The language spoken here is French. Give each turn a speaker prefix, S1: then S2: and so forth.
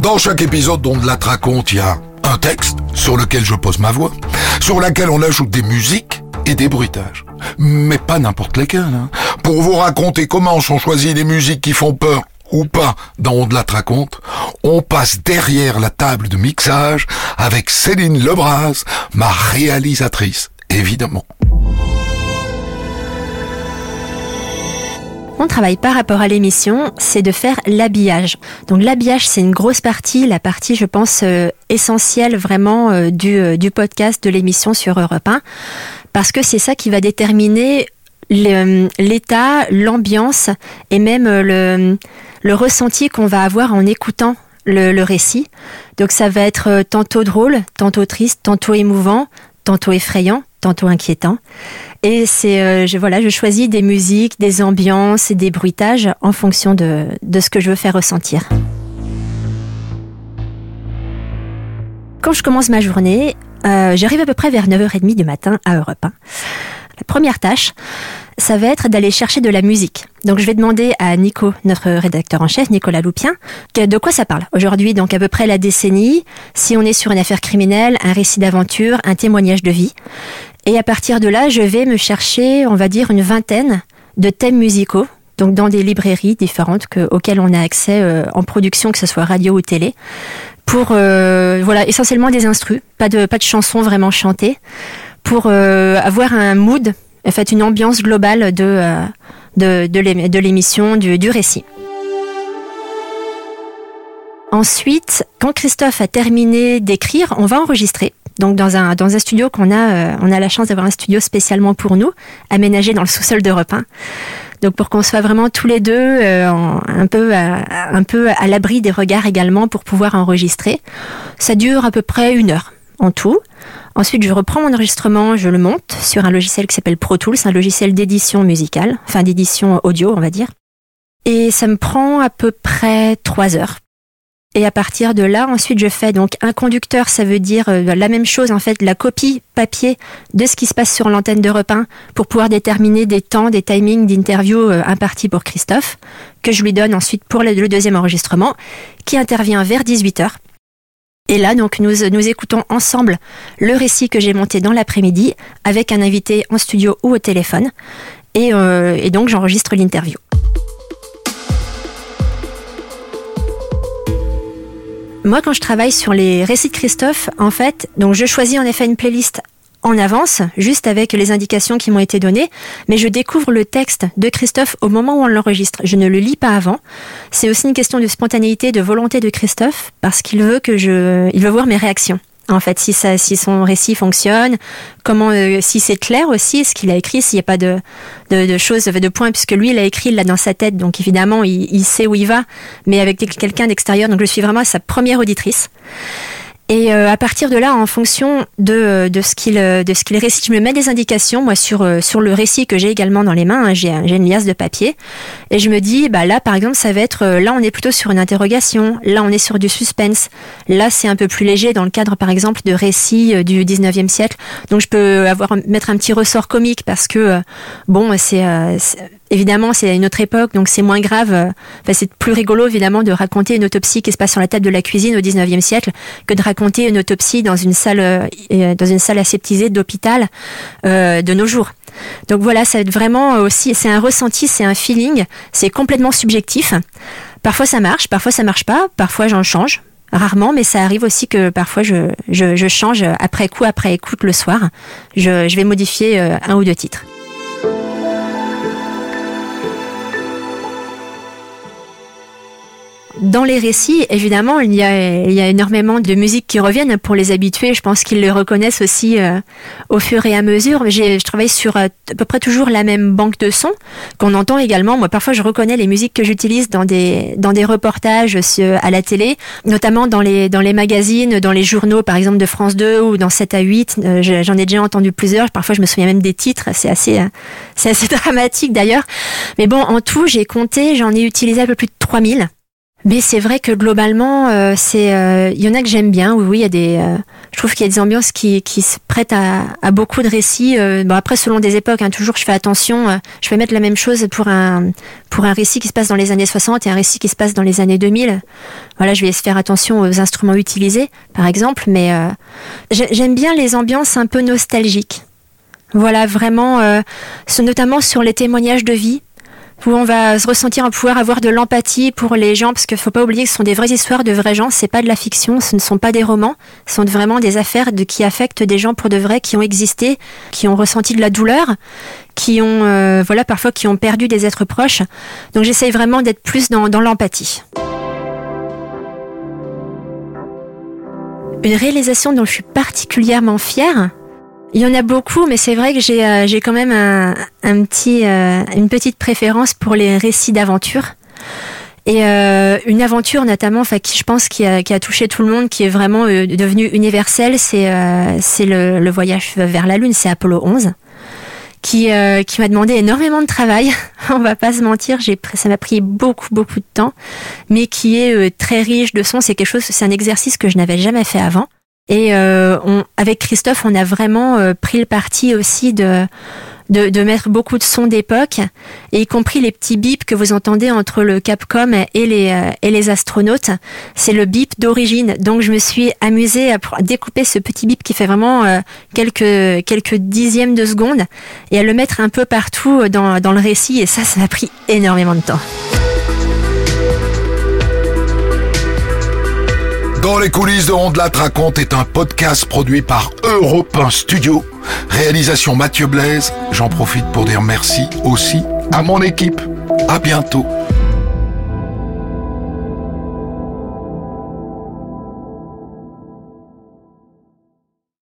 S1: Dans chaque épisode dont de la raconte, il y a un texte sur lequel je pose ma voix, sur laquelle on ajoute des musiques et des bruitages. Mais pas n'importe lesquels. Hein. Pour vous raconter comment sont choisies les musiques qui font peur ou pas dans On de la raconte, on passe derrière la table de mixage avec Céline Lebras, ma réalisatrice, évidemment.
S2: Mon travail par rapport à l'émission, c'est de faire l'habillage. Donc l'habillage, c'est une grosse partie, la partie, je pense, euh, essentielle vraiment euh, du, euh, du podcast de l'émission sur Europe 1, parce que c'est ça qui va déterminer l'état, l'ambiance et même le, ressenti qu'on va avoir en écoutant le, récit. Donc ça va être tantôt drôle, tantôt triste, tantôt émouvant, tantôt effrayant, tantôt inquiétant. Et c'est, euh, je, voilà, je choisis des musiques, des ambiances et des bruitages en fonction de, de ce que je veux faire ressentir. Quand je commence ma journée, euh, j'arrive à peu près vers 9h30 du matin à Europe 1. La première tâche, ça va être d'aller chercher de la musique. Donc je vais demander à Nico, notre rédacteur en chef, Nicolas Loupien, de quoi ça parle. Aujourd'hui, donc à peu près la décennie, si on est sur une affaire criminelle, un récit d'aventure, un témoignage de vie. Et à partir de là, je vais me chercher, on va dire, une vingtaine de thèmes musicaux, donc dans des librairies différentes auxquelles on a accès euh, en production, que ce soit radio ou télé, pour euh, voilà essentiellement des instrus, pas de pas de chansons vraiment chantées, pour euh, avoir un mood, en fait une ambiance globale de de, de l'émission, du, du récit. Ensuite, quand Christophe a terminé d'écrire, on va enregistrer donc dans un dans un studio qu'on a euh, on a la chance d'avoir un studio spécialement pour nous aménagé dans le sous-sol d'Europe 1. Donc pour qu'on soit vraiment tous les deux euh, un peu à, un peu à l'abri des regards également pour pouvoir enregistrer. Ça dure à peu près une heure en tout. Ensuite, je reprends mon enregistrement, je le monte sur un logiciel qui s'appelle Pro Tools, un logiciel d'édition musicale, enfin d'édition audio, on va dire. Et ça me prend à peu près trois heures et à partir de là, ensuite, je fais donc un conducteur, ça veut dire euh, la même chose, en fait, la copie papier de ce qui se passe sur l'antenne de 1 pour pouvoir déterminer des temps, des timings d'interview euh, impartis pour Christophe, que je lui donne ensuite pour le deuxième enregistrement, qui intervient vers 18h. Et là, donc, nous, nous écoutons ensemble le récit que j'ai monté dans l'après-midi avec un invité en studio ou au téléphone. Et, euh, et donc, j'enregistre l'interview. Moi, quand je travaille sur les récits de Christophe, en fait, donc je choisis en effet une playlist en avance, juste avec les indications qui m'ont été données, mais je découvre le texte de Christophe au moment où on l'enregistre. Je ne le lis pas avant. C'est aussi une question de spontanéité, de volonté de Christophe, parce qu'il veut que je, il veut voir mes réactions en fait, si, ça, si son récit fonctionne, comment, euh, si c'est clair aussi, ce qu'il a écrit, s'il n'y a pas de, de, de, choses, de points, puisque lui, il a écrit là dans sa tête, donc évidemment, il, il sait où il va, mais avec quelqu'un d'extérieur, donc je suis vraiment sa première auditrice. Et euh, à partir de là, en fonction de, de ce qu'il de ce qu'il récite, je me mets des indications moi sur euh, sur le récit que j'ai également dans les mains. Hein, j'ai j'ai une liasse de papier et je me dis bah là par exemple ça va être euh, là on est plutôt sur une interrogation, là on est sur du suspense, là c'est un peu plus léger dans le cadre par exemple de récits du 19e siècle. Donc je peux avoir mettre un petit ressort comique parce que bon c'est Évidemment, c'est une autre époque, donc c'est moins grave. Enfin, c'est plus rigolo, évidemment, de raconter une autopsie qui se passe sur la table de la cuisine au 19e siècle que de raconter une autopsie dans une salle, euh, dans une salle aseptisée d'hôpital euh, de nos jours. Donc voilà, ça vraiment aussi, c'est un ressenti, c'est un feeling, c'est complètement subjectif. Parfois ça marche, parfois ça marche pas, parfois j'en change, rarement, mais ça arrive aussi que parfois je, je, je, change après coup, après écoute le soir. Je, je vais modifier euh, un ou deux titres. Dans les récits, évidemment, il y, a, il y a énormément de musiques qui reviennent pour les habitués. Je pense qu'ils le reconnaissent aussi euh, au fur et à mesure. Je travaille sur euh, à peu près toujours la même banque de sons qu'on entend également. Moi, parfois, je reconnais les musiques que j'utilise dans des dans des reportages à la télé, notamment dans les dans les magazines, dans les journaux, par exemple de France 2 ou dans 7 à 8. Euh, j'en ai déjà entendu plusieurs. Parfois, je me souviens même des titres. C'est assez c'est assez dramatique d'ailleurs. Mais bon, en tout, j'ai compté, j'en ai utilisé un peu plus de 3000. Mais c'est vrai que globalement, euh, c'est, euh, il y en a que j'aime bien. Oui, oui, il y a des, euh, je trouve qu'il y a des ambiances qui, qui se prêtent à, à beaucoup de récits. bon après, selon des époques, hein, toujours, je fais attention. je vais mettre la même chose pour un, pour un récit qui se passe dans les années 60 et un récit qui se passe dans les années 2000. Voilà, je vais faire attention aux instruments utilisés, par exemple. Mais j'aime bien les ambiances un peu nostalgiques. Voilà, vraiment, notamment sur les témoignages de vie où on va se ressentir pouvoir avoir de l'empathie pour les gens, parce qu'il faut pas oublier que ce sont des vraies histoires de vrais gens, c'est pas de la fiction, ce ne sont pas des romans, ce sont vraiment des affaires de, qui affectent des gens pour de vrai, qui ont existé, qui ont ressenti de la douleur, qui ont, euh, voilà, parfois qui ont perdu des êtres proches. Donc j'essaye vraiment d'être plus dans, dans l'empathie. Une réalisation dont je suis particulièrement fière, il y en a beaucoup, mais c'est vrai que j'ai euh, j'ai quand même un, un petit euh, une petite préférence pour les récits d'aventure. Et euh, une aventure notamment, enfin qui je pense qui a, qui a touché tout le monde, qui est vraiment devenu universel, c'est c'est le, le, voyage vers la lune, c'est Apollo 11, qui qui m'a demandé énormément de travail. On va pas se mentir, j'ai ça m'a pris beaucoup beaucoup de temps, mais qui est très riche de sons. C'est quelque chose, c'est un exercice que je n'avais jamais fait avant. Et euh, on, avec Christophe, on a vraiment euh, pris le parti aussi de, de, de, mettre beaucoup de sons d'époque, y compris les petits bips que vous entendez entre le Capcom et les, euh, et les astronautes. C'est le bip d'origine. Donc je me suis amusée à découper ce petit bip qui fait vraiment euh, quelques, quelques dixièmes de seconde et à le mettre un peu partout dans, dans le récit. Et ça, ça m'a pris énormément de temps.
S1: Les coulisses de Rondelat raconte est un podcast produit par Europe 1 Studio. Réalisation Mathieu Blaise. J'en profite pour dire merci aussi à mon équipe. À bientôt.